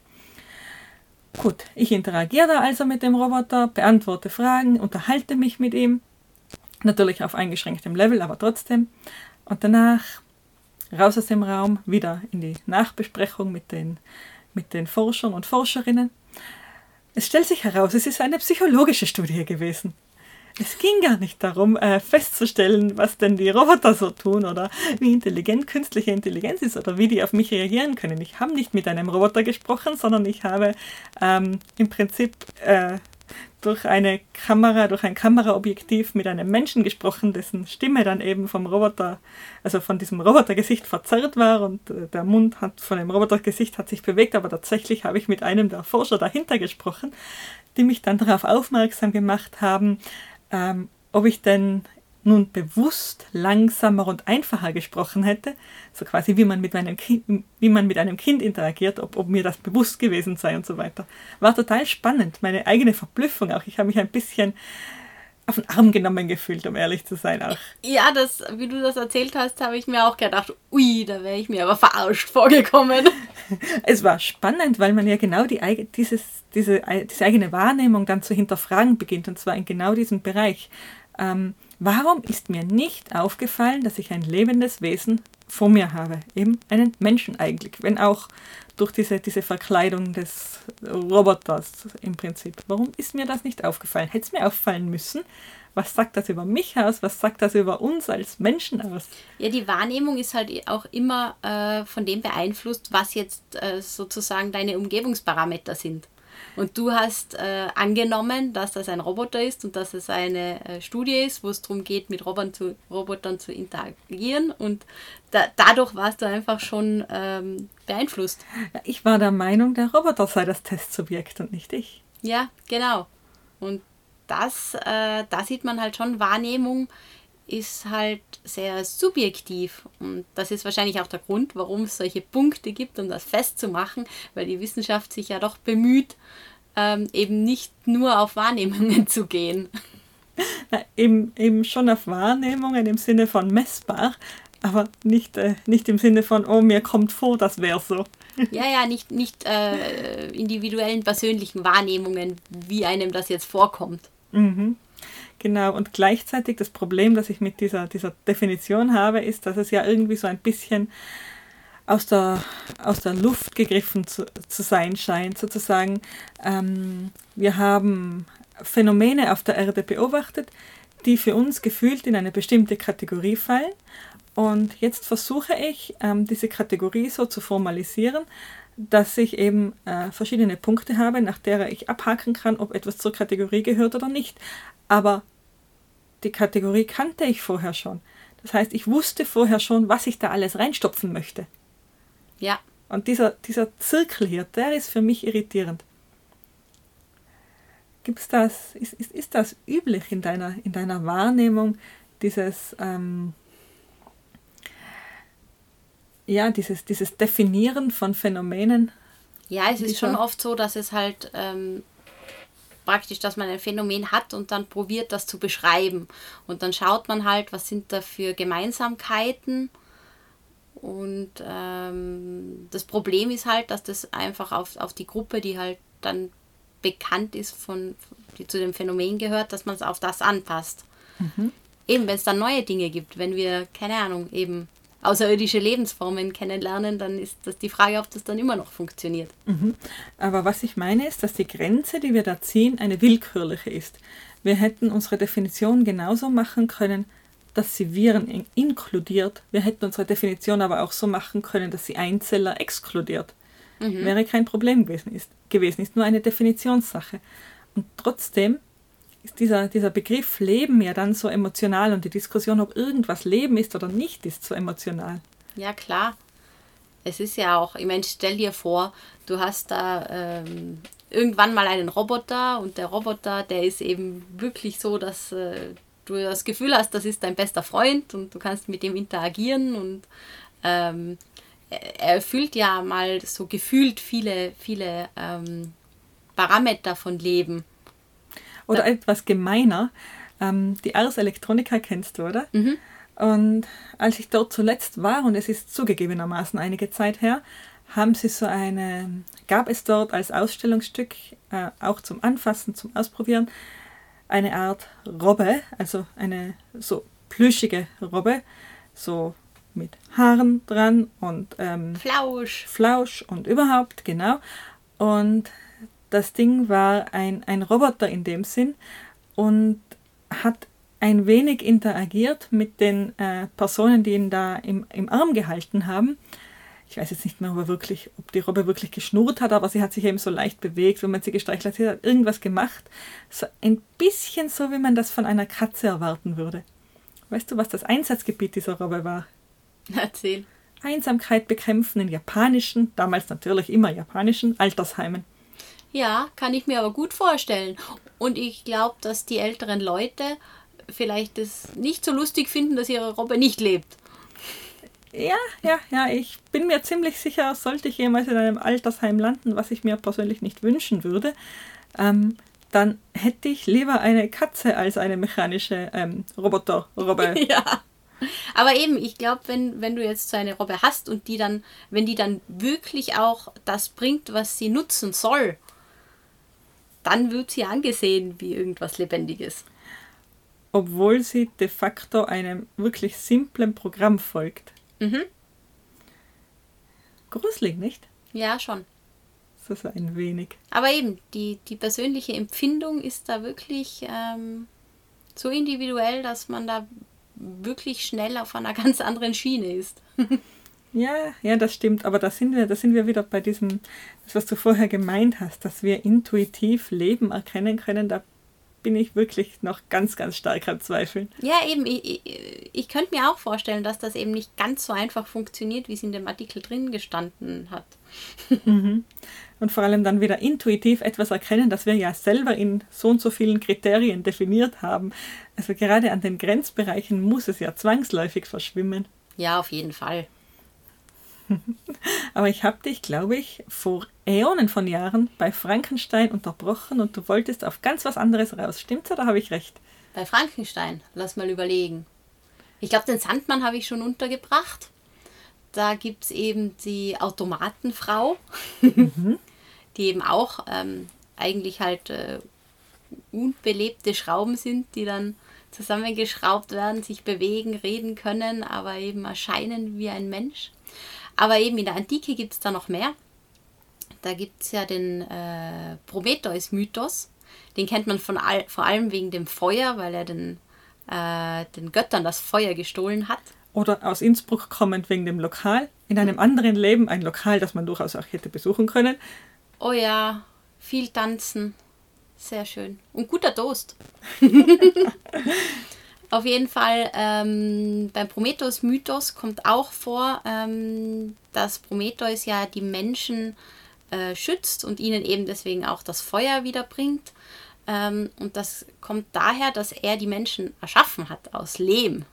Gut, ich interagiere da also mit dem Roboter, beantworte Fragen, unterhalte mich mit ihm, natürlich auf eingeschränktem Level, aber trotzdem. Und danach raus aus dem Raum, wieder in die Nachbesprechung mit den, mit den Forschern und Forscherinnen. Es stellt sich heraus, es ist eine psychologische Studie gewesen. Es ging gar nicht darum, äh, festzustellen, was denn die Roboter so tun oder wie intelligent künstliche Intelligenz ist oder wie die auf mich reagieren können. Ich habe nicht mit einem Roboter gesprochen, sondern ich habe ähm, im Prinzip äh, durch eine Kamera, durch ein Kameraobjektiv mit einem Menschen gesprochen, dessen Stimme dann eben vom Roboter, also von diesem Robotergesicht verzerrt war und äh, der Mund hat von dem Robotergesicht hat sich bewegt, aber tatsächlich habe ich mit einem der Forscher dahinter gesprochen, die mich dann darauf aufmerksam gemacht haben, ähm, ob ich denn nun bewusst langsamer und einfacher gesprochen hätte, so quasi wie man mit meinem Kind, wie man mit einem Kind interagiert, ob, ob mir das bewusst gewesen sei und so weiter. War total spannend, meine eigene Verblüffung auch. Ich habe mich ein bisschen auf den Arm genommen gefühlt, um ehrlich zu sein auch. Ja, das, wie du das erzählt hast, habe ich mir auch gedacht, ui, da wäre ich mir aber verarscht vorgekommen. es war spannend, weil man ja genau die, dieses, diese, diese eigene Wahrnehmung dann zu hinterfragen beginnt, und zwar in genau diesem Bereich. Ähm, Warum ist mir nicht aufgefallen, dass ich ein lebendes Wesen vor mir habe? Eben einen Menschen eigentlich, wenn auch durch diese, diese Verkleidung des Roboters im Prinzip. Warum ist mir das nicht aufgefallen? Hätte es mir auffallen müssen? Was sagt das über mich aus? Was sagt das über uns als Menschen aus? Ja, die Wahrnehmung ist halt auch immer äh, von dem beeinflusst, was jetzt äh, sozusagen deine Umgebungsparameter sind. Und du hast äh, angenommen, dass das ein Roboter ist und dass es eine äh, Studie ist, wo es darum geht, mit Robotern zu, Robotern zu interagieren. Und da, dadurch warst du einfach schon ähm, beeinflusst. Ich war der Meinung, der Roboter sei das Testsubjekt und nicht ich. Ja, genau. Und das, äh, da sieht man halt schon, Wahrnehmung ist halt sehr subjektiv. Und das ist wahrscheinlich auch der Grund, warum es solche Punkte gibt, um das festzumachen, weil die Wissenschaft sich ja doch bemüht, ähm, eben nicht nur auf Wahrnehmungen zu gehen. Na, eben, eben schon auf Wahrnehmungen im Sinne von messbar, aber nicht, äh, nicht im Sinne von, oh, mir kommt vor, das wäre so. Ja, ja, nicht, nicht äh, individuellen persönlichen Wahrnehmungen, wie einem das jetzt vorkommt. Mhm. Genau, und gleichzeitig das Problem, das ich mit dieser, dieser Definition habe, ist, dass es ja irgendwie so ein bisschen aus der, aus der Luft gegriffen zu, zu sein scheint, sozusagen. Ähm, wir haben Phänomene auf der Erde beobachtet, die für uns gefühlt in eine bestimmte Kategorie fallen. Und jetzt versuche ich, ähm, diese Kategorie so zu formalisieren, dass ich eben äh, verschiedene Punkte habe, nach der ich abhaken kann, ob etwas zur Kategorie gehört oder nicht. Aber die Kategorie kannte ich vorher schon. Das heißt, ich wusste vorher schon, was ich da alles reinstopfen möchte. Ja. Und dieser, dieser Zirkel hier, der ist für mich irritierend. Gibt's das, ist, ist, ist das üblich in deiner, in deiner Wahrnehmung, dieses, ähm, ja, dieses, dieses Definieren von Phänomenen? Ja, es ist schon oft so, dass es halt ähm, praktisch, dass man ein Phänomen hat und dann probiert, das zu beschreiben. Und dann schaut man halt, was sind da für Gemeinsamkeiten. Und ähm, das Problem ist halt, dass das einfach auf, auf die Gruppe, die halt dann bekannt ist, von, die zu dem Phänomen gehört, dass man es auf das anpasst. Mhm. Eben, wenn es dann neue Dinge gibt, wenn wir, keine Ahnung, eben außerirdische Lebensformen kennenlernen, dann ist das die Frage, ob das dann immer noch funktioniert. Mhm. Aber was ich meine ist, dass die Grenze, die wir da ziehen, eine willkürliche ist. Wir hätten unsere Definition genauso machen können, dass sie Viren inkludiert. Wir hätten unsere Definition aber auch so machen können, dass sie Einzeller exkludiert. Mhm. Wäre kein Problem gewesen ist, gewesen, ist nur eine Definitionssache. Und trotzdem ist dieser, dieser Begriff Leben ja dann so emotional und die Diskussion, ob irgendwas Leben ist oder nicht, ist so emotional. Ja, klar. Es ist ja auch, ich meine, stell dir vor, du hast da ähm, irgendwann mal einen Roboter und der Roboter, der ist eben wirklich so, dass äh, du das Gefühl hast, das ist dein bester Freund und du kannst mit dem interagieren und ähm, er erfüllt ja mal so gefühlt viele, viele ähm, Parameter von Leben Oder etwas gemeiner. Ähm, die Ars Electronica kennst du, oder? Mhm. Und als ich dort zuletzt war, und es ist zugegebenermaßen einige Zeit her, haben sie so eine, gab es dort als Ausstellungsstück, äh, auch zum Anfassen, zum Ausprobieren, eine Art Robbe, also eine so plüschige Robbe, so mit Haaren dran und ähm, Flausch. Flausch und überhaupt, genau. Und das Ding war ein, ein Roboter in dem Sinn und hat ein wenig interagiert mit den äh, Personen, die ihn da im, im Arm gehalten haben. Ich weiß jetzt nicht mehr, ob, er wirklich, ob die Robbe wirklich geschnurrt hat, aber sie hat sich eben so leicht bewegt, wenn man sie gestreichelt hat. Sie hat irgendwas gemacht. So ein bisschen so, wie man das von einer Katze erwarten würde. Weißt du, was das Einsatzgebiet dieser Robbe war? Erzähl. Einsamkeit bekämpfen in japanischen, damals natürlich immer japanischen Altersheimen. Ja, kann ich mir aber gut vorstellen. Und ich glaube, dass die älteren Leute vielleicht es nicht so lustig finden, dass ihre Robbe nicht lebt. Ja, ja, ja, ich bin mir ziemlich sicher, sollte ich jemals in einem Altersheim landen, was ich mir persönlich nicht wünschen würde, ähm, dann hätte ich lieber eine Katze als eine mechanische ähm, Roboter-Robbe. ja. Aber eben, ich glaube, wenn, wenn du jetzt so eine Robbe hast und die dann, wenn die dann wirklich auch das bringt, was sie nutzen soll, dann wird sie angesehen wie irgendwas Lebendiges. Obwohl sie de facto einem wirklich simplen Programm folgt. Mhm. Gruselig, nicht? Ja, schon. So, so ein wenig. Aber eben, die, die persönliche Empfindung ist da wirklich ähm, so individuell, dass man da wirklich schnell auf einer ganz anderen Schiene ist. Ja, ja, das stimmt. Aber da sind wir, da sind wir wieder bei diesem, das, was du vorher gemeint hast, dass wir intuitiv Leben erkennen können. Da bin ich wirklich noch ganz, ganz stark am Zweifeln. Ja, eben. Ich, ich, ich könnte mir auch vorstellen, dass das eben nicht ganz so einfach funktioniert, wie es in dem Artikel drin gestanden hat. Mhm. Und vor allem dann wieder intuitiv etwas erkennen, das wir ja selber in so und so vielen Kriterien definiert haben. Also gerade an den Grenzbereichen muss es ja zwangsläufig verschwimmen. Ja, auf jeden Fall. Aber ich habe dich, glaube ich, vor Äonen von Jahren bei Frankenstein unterbrochen und du wolltest auf ganz was anderes raus. Stimmt's oder habe ich recht? Bei Frankenstein, lass mal überlegen. Ich glaube, den Sandmann habe ich schon untergebracht. Da gibt es eben die Automatenfrau, mhm. die eben auch ähm, eigentlich halt äh, unbelebte Schrauben sind, die dann zusammengeschraubt werden, sich bewegen, reden können, aber eben erscheinen wie ein Mensch. Aber eben in der Antike gibt es da noch mehr. Da gibt es ja den äh, Prometheus-Mythos. Den kennt man von all, vor allem wegen dem Feuer, weil er den, äh, den Göttern das Feuer gestohlen hat. Oder aus Innsbruck kommend wegen dem Lokal. In einem anderen Leben ein Lokal, das man durchaus auch hätte besuchen können. Oh ja, viel tanzen. Sehr schön. Und guter Toast. Auf jeden Fall ähm, beim Prometheus-Mythos kommt auch vor, ähm, dass Prometheus ja die Menschen äh, schützt und ihnen eben deswegen auch das Feuer wiederbringt. Ähm, und das kommt daher, dass er die Menschen erschaffen hat aus Lehm.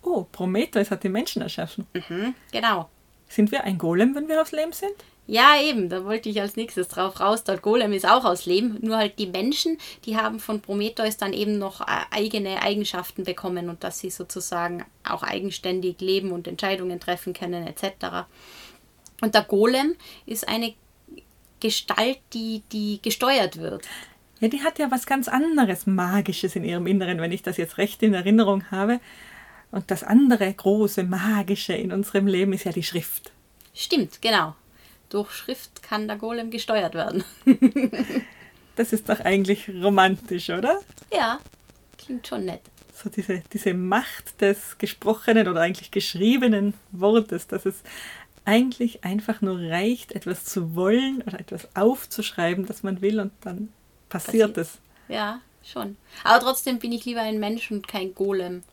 Oh, Prometheus hat die Menschen erschaffen. Mhm, genau. Sind wir ein Golem, wenn wir aus Lehm sind? Ja, eben, da wollte ich als nächstes drauf raus. Der Golem ist auch aus Lehm, nur halt die Menschen, die haben von Prometheus dann eben noch äh, eigene Eigenschaften bekommen und dass sie sozusagen auch eigenständig leben und Entscheidungen treffen können etc. Und der Golem ist eine Gestalt, die, die gesteuert wird. Ja, die hat ja was ganz anderes Magisches in ihrem Inneren, wenn ich das jetzt recht in Erinnerung habe. Und das andere große Magische in unserem Leben ist ja die Schrift. Stimmt, genau durch Schrift kann der Golem gesteuert werden. das ist doch eigentlich romantisch, oder? Ja, klingt schon nett. So diese, diese Macht des gesprochenen oder eigentlich geschriebenen Wortes, dass es eigentlich einfach nur reicht, etwas zu wollen oder etwas aufzuschreiben, das man will und dann passiert, passiert. es. Ja, schon. Aber trotzdem bin ich lieber ein Mensch und kein Golem.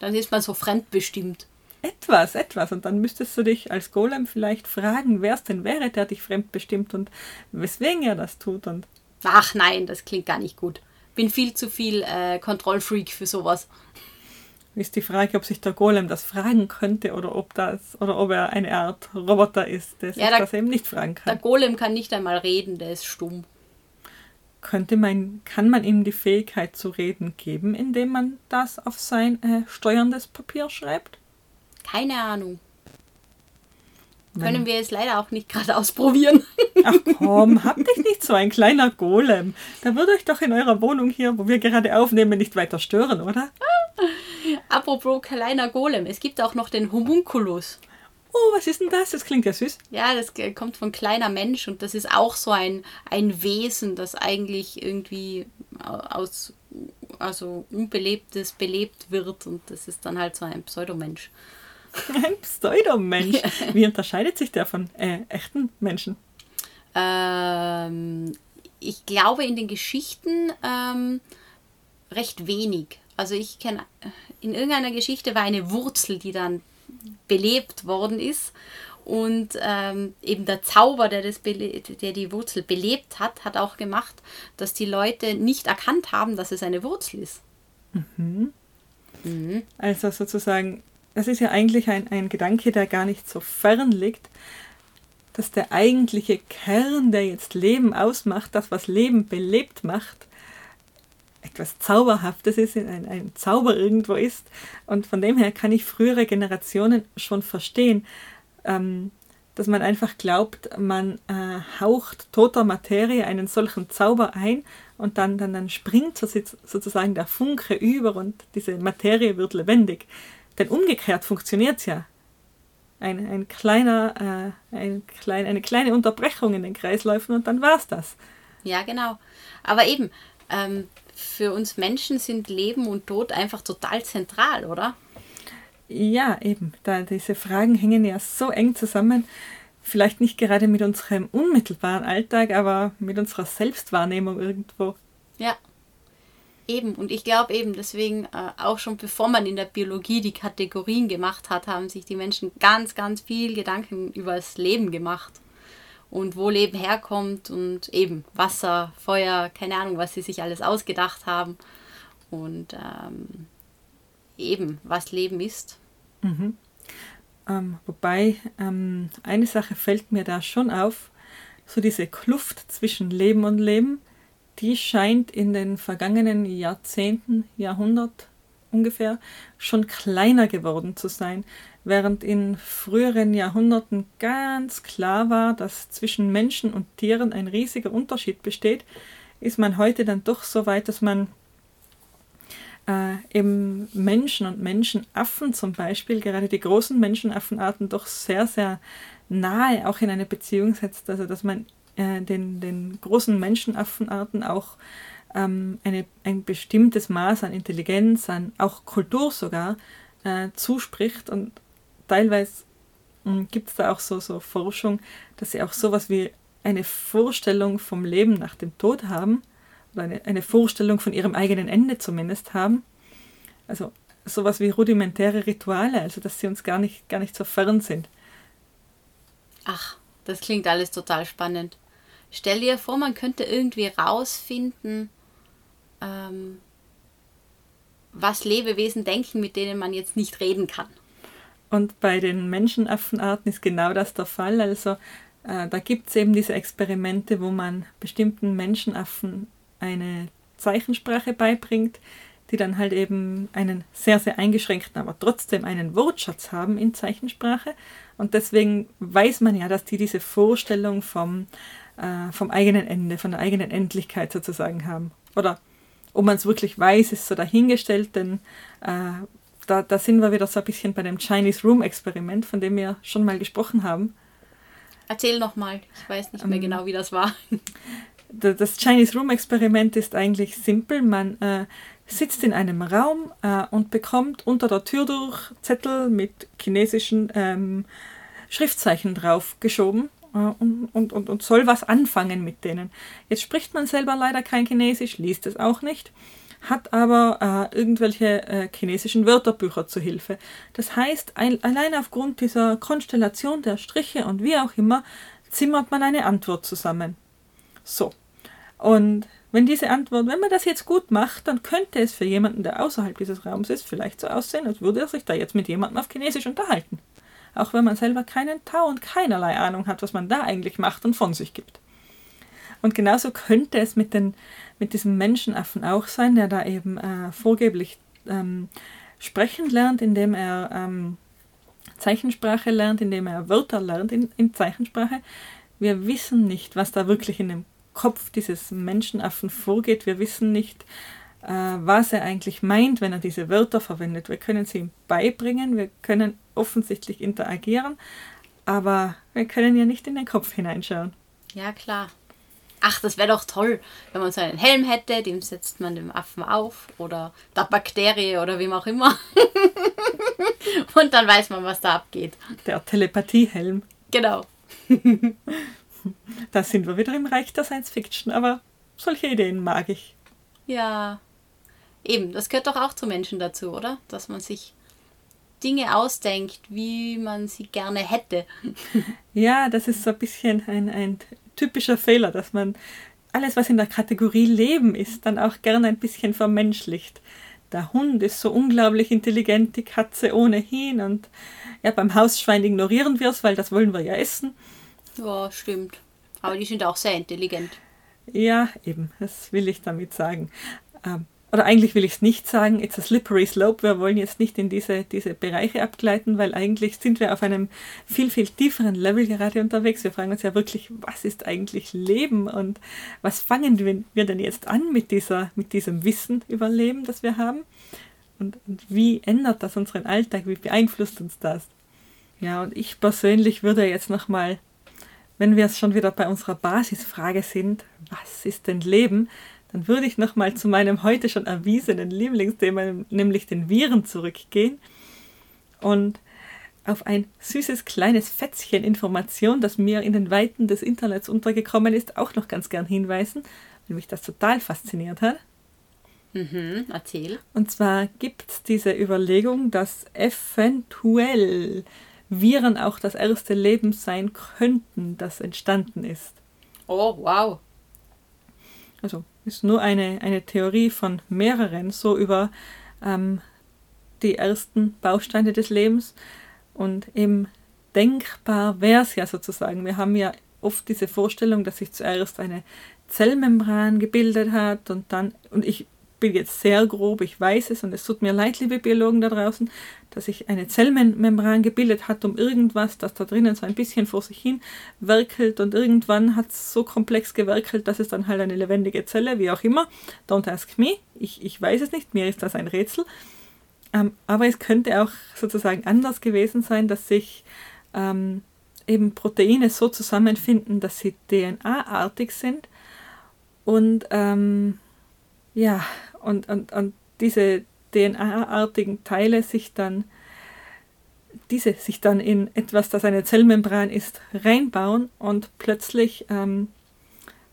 Dann ist man so fremdbestimmt etwas, etwas. Und dann müsstest du dich als Golem vielleicht fragen, wer es denn wäre, der dich fremdbestimmt und weswegen er das tut. Und Ach nein, das klingt gar nicht gut. Bin viel zu viel äh, Kontrollfreak für sowas. Ist die Frage, ob sich der Golem das fragen könnte oder ob das oder ob er eine Art Roboter ist, der sich ja, der, das eben nicht fragen kann. Der Golem kann nicht einmal reden, der ist stumm. könnte man, kann man ihm die Fähigkeit zu reden geben, indem man das auf sein äh, steuerndes Papier schreibt? Keine Ahnung. Können wir jetzt leider auch nicht gerade ausprobieren. Ach komm, habt dich nicht so ein kleiner Golem. Da würde euch doch in eurer Wohnung hier, wo wir gerade aufnehmen, nicht weiter stören, oder? Apropos kleiner Golem, es gibt auch noch den Homunculus. Oh, was ist denn das? Das klingt ja süß. Ja, das kommt von kleiner Mensch und das ist auch so ein, ein Wesen, das eigentlich irgendwie aus also unbelebtes belebt wird und das ist dann halt so ein Pseudomensch. Ein Pseudomensch. Wie unterscheidet sich der von äh, echten Menschen? Ähm, ich glaube in den Geschichten ähm, recht wenig. Also ich kenne, in irgendeiner Geschichte war eine Wurzel, die dann belebt worden ist. Und ähm, eben der Zauber, der, das der die Wurzel belebt hat, hat auch gemacht, dass die Leute nicht erkannt haben, dass es eine Wurzel ist. Mhm. Mhm. Also sozusagen, das ist ja eigentlich ein, ein Gedanke, der gar nicht so fern liegt, dass der eigentliche Kern, der jetzt Leben ausmacht, das, was Leben belebt macht, etwas Zauberhaftes ist, ein, ein Zauber irgendwo ist. Und von dem her kann ich frühere Generationen schon verstehen, ähm, dass man einfach glaubt, man äh, haucht toter Materie einen solchen Zauber ein und dann, dann, dann springt so, sozusagen der Funke über und diese Materie wird lebendig. Denn umgekehrt funktioniert es ja. Ein, ein kleiner, äh, ein klein, eine kleine Unterbrechung in den Kreisläufen und dann war es das. Ja, genau. Aber eben, ähm, für uns Menschen sind Leben und Tod einfach total zentral, oder? Ja, eben. Da diese Fragen hängen ja so eng zusammen. Vielleicht nicht gerade mit unserem unmittelbaren Alltag, aber mit unserer Selbstwahrnehmung irgendwo. Ja, eben. Und ich glaube eben, deswegen äh, auch schon bevor man in der Biologie die Kategorien gemacht hat, haben sich die Menschen ganz, ganz viel Gedanken über das Leben gemacht und wo Leben herkommt und eben Wasser, Feuer, keine Ahnung, was sie sich alles ausgedacht haben und ähm, eben, was Leben ist. Mhm. Ähm, wobei ähm, eine Sache fällt mir da schon auf, so diese Kluft zwischen Leben und Leben, die scheint in den vergangenen Jahrzehnten, Jahrhundert ungefähr, schon kleiner geworden zu sein. Während in früheren Jahrhunderten ganz klar war, dass zwischen Menschen und Tieren ein riesiger Unterschied besteht, ist man heute dann doch so weit, dass man äh, eben Menschen und Menschenaffen zum Beispiel, gerade die großen Menschenaffenarten, doch sehr, sehr nahe auch in eine Beziehung setzt. Also dass man äh, den, den großen Menschenaffenarten auch ähm, eine, ein bestimmtes Maß an Intelligenz, an auch Kultur sogar äh, zuspricht und teilweise hm, gibt es da auch so, so Forschung, dass sie auch sowas wie eine Vorstellung vom Leben nach dem Tod haben, oder eine, eine Vorstellung von ihrem eigenen Ende zumindest haben. Also sowas wie rudimentäre Rituale, also dass sie uns gar nicht, gar nicht so fern sind. Ach, das klingt alles total spannend. Stell dir vor, man könnte irgendwie rausfinden, ähm, was Lebewesen denken, mit denen man jetzt nicht reden kann. Und bei den Menschenaffenarten ist genau das der Fall. Also äh, da gibt es eben diese Experimente, wo man bestimmten Menschenaffen eine Zeichensprache beibringt, die dann halt eben einen sehr, sehr eingeschränkten, aber trotzdem einen Wortschatz haben in Zeichensprache. Und deswegen weiß man ja, dass die diese Vorstellung vom, äh, vom eigenen Ende, von der eigenen Endlichkeit sozusagen haben. Oder ob man es wirklich weiß, ist so dahingestellt, denn äh, da, da sind wir wieder so ein bisschen bei dem Chinese Room Experiment, von dem wir schon mal gesprochen haben. Erzähl nochmal, ich weiß nicht mehr ähm, genau, wie das war. Das Chinese Room Experiment ist eigentlich simpel. Man äh, sitzt in einem Raum äh, und bekommt unter der Tür durch Zettel mit chinesischen ähm, Schriftzeichen drauf geschoben äh, und, und, und, und soll was anfangen mit denen. Jetzt spricht man selber leider kein Chinesisch, liest es auch nicht hat aber äh, irgendwelche äh, chinesischen Wörterbücher zu Hilfe. Das heißt, ein, allein aufgrund dieser Konstellation der Striche und wie auch immer, zimmert man eine Antwort zusammen. So. Und wenn diese Antwort, wenn man das jetzt gut macht, dann könnte es für jemanden, der außerhalb dieses Raums ist, vielleicht so aussehen, als würde er sich da jetzt mit jemandem auf Chinesisch unterhalten. Auch wenn man selber keinen Tau und keinerlei Ahnung hat, was man da eigentlich macht und von sich gibt. Und genauso könnte es mit, den, mit diesem Menschenaffen auch sein, der da eben äh, vorgeblich ähm, sprechen lernt, indem er ähm, Zeichensprache lernt, indem er Wörter lernt in, in Zeichensprache. Wir wissen nicht, was da wirklich in dem Kopf dieses Menschenaffen vorgeht. Wir wissen nicht, was er eigentlich meint, wenn er diese Wörter verwendet. Wir können sie ihm beibringen, wir können offensichtlich interagieren, aber wir können ja nicht in den Kopf hineinschauen. Ja, klar. Ach, das wäre doch toll, wenn man so einen Helm hätte, dem setzt man dem Affen auf oder der Bakterie oder wem auch immer. Und dann weiß man, was da abgeht. Der Telepathiehelm. Genau. da sind wir wieder im Reich der Science Fiction, aber solche Ideen mag ich. Ja. Eben, das gehört doch auch zu Menschen dazu, oder? Dass man sich Dinge ausdenkt, wie man sie gerne hätte. Ja, das ist so ein bisschen ein, ein typischer Fehler, dass man alles, was in der Kategorie Leben ist, dann auch gerne ein bisschen vermenschlicht. Der Hund ist so unglaublich intelligent, die Katze ohnehin und ja, beim Hausschwein ignorieren wir es, weil das wollen wir ja essen. Ja, stimmt. Aber die sind auch sehr intelligent. Ja, eben, das will ich damit sagen. Oder eigentlich will ich es nicht sagen, it's a slippery slope. Wir wollen jetzt nicht in diese, diese Bereiche abgleiten, weil eigentlich sind wir auf einem viel, viel tieferen Level gerade unterwegs. Wir fragen uns ja wirklich, was ist eigentlich Leben und was fangen wir denn jetzt an mit, dieser, mit diesem Wissen über Leben, das wir haben? Und, und wie ändert das unseren Alltag? Wie beeinflusst uns das? Ja, und ich persönlich würde jetzt nochmal, wenn wir es schon wieder bei unserer Basisfrage sind, was ist denn Leben? Dann würde ich nochmal zu meinem heute schon erwiesenen Lieblingsthema, nämlich den Viren, zurückgehen und auf ein süßes kleines Fätzchen Information, das mir in den Weiten des Internets untergekommen ist, auch noch ganz gern hinweisen, weil mich das total fasziniert hat. Mhm, erzähl. Und zwar gibt es diese Überlegung, dass eventuell Viren auch das erste Leben sein könnten, das entstanden ist. Oh, wow. Also ist nur eine, eine Theorie von mehreren, so über ähm, die ersten Bausteine des Lebens. Und eben denkbar wäre es ja sozusagen. Wir haben ja oft diese Vorstellung, dass sich zuerst eine Zellmembran gebildet hat und dann, und ich bin jetzt sehr grob, ich weiß es und es tut mir leid, liebe Biologen da draußen, dass sich eine Zellmembran gebildet hat um irgendwas, das da drinnen so ein bisschen vor sich hin werkelt und irgendwann hat es so komplex gewerkelt, dass es dann halt eine lebendige Zelle, wie auch immer. Don't ask me, ich, ich weiß es nicht, mir ist das ein Rätsel. Ähm, aber es könnte auch sozusagen anders gewesen sein, dass sich ähm, eben Proteine so zusammenfinden, dass sie DNA-artig sind und ähm, ja, und, und, und diese DNA-artigen Teile sich dann diese sich dann in etwas, das eine Zellmembran ist, reinbauen und plötzlich ähm,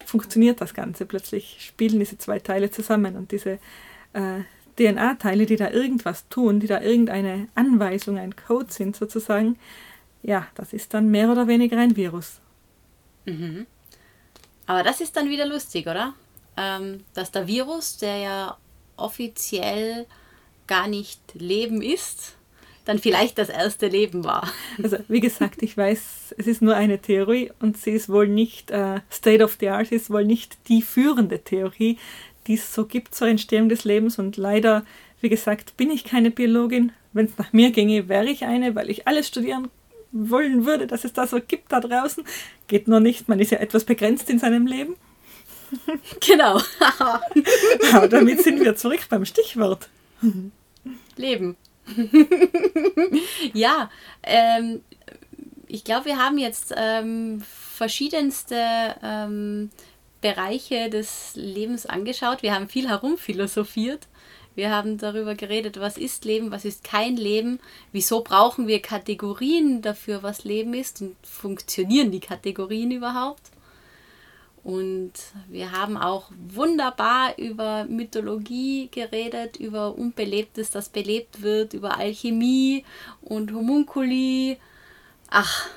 funktioniert das Ganze. Plötzlich spielen diese zwei Teile zusammen und diese äh, DNA-Teile, die da irgendwas tun, die da irgendeine Anweisung, ein Code sind sozusagen, ja, das ist dann mehr oder weniger ein Virus. Mhm. Aber das ist dann wieder lustig, oder? Ähm, dass der Virus, der ja offiziell gar nicht Leben ist, dann vielleicht das erste Leben war. Also wie gesagt, ich weiß, es ist nur eine Theorie und sie ist wohl nicht äh, State of the Art, ist wohl nicht die führende Theorie, die es so gibt zur Entstehung des Lebens und leider, wie gesagt, bin ich keine Biologin. Wenn es nach mir ginge, wäre ich eine, weil ich alles studieren wollen würde, dass es da so gibt da draußen. Geht nur nicht, man ist ja etwas begrenzt in seinem Leben. Genau. Aber damit sind wir zurück beim Stichwort. Leben. ja, ähm, ich glaube, wir haben jetzt ähm, verschiedenste ähm, Bereiche des Lebens angeschaut. Wir haben viel herumphilosophiert. Wir haben darüber geredet, was ist Leben, was ist kein Leben, wieso brauchen wir Kategorien dafür, was Leben ist und funktionieren die Kategorien überhaupt. Und wir haben auch wunderbar über Mythologie geredet, über Unbelebtes, das belebt wird, über Alchemie und Homunkuli. Ach,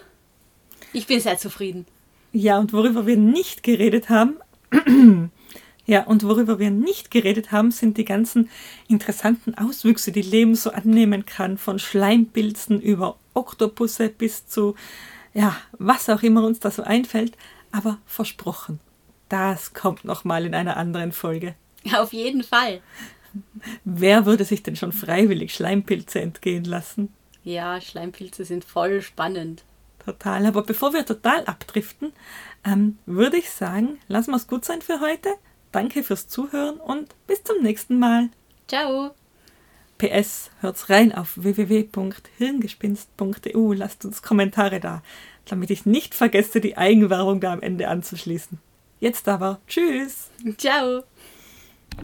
ich bin sehr zufrieden. Ja, und worüber wir nicht geredet haben, ja, und worüber wir nicht geredet haben, sind die ganzen interessanten Auswüchse, die Leben so annehmen kann, von Schleimpilzen über Oktopusse bis zu, ja, was auch immer uns da so einfällt aber versprochen. das kommt nochmal in einer anderen Folge. Auf jeden Fall. Wer würde sich denn schon freiwillig Schleimpilze entgehen lassen? Ja, Schleimpilze sind voll spannend. Total. Aber bevor wir total abdriften, ähm, würde ich sagen, lassen wir es gut sein für heute. Danke fürs Zuhören und bis zum nächsten Mal. Ciao. PS, hört's rein auf www.hirngespinst.eu. Lasst uns Kommentare da, damit ich nicht vergesse, die Eigenwerbung da am Ende anzuschließen. Jetzt aber, tschüss. Ciao.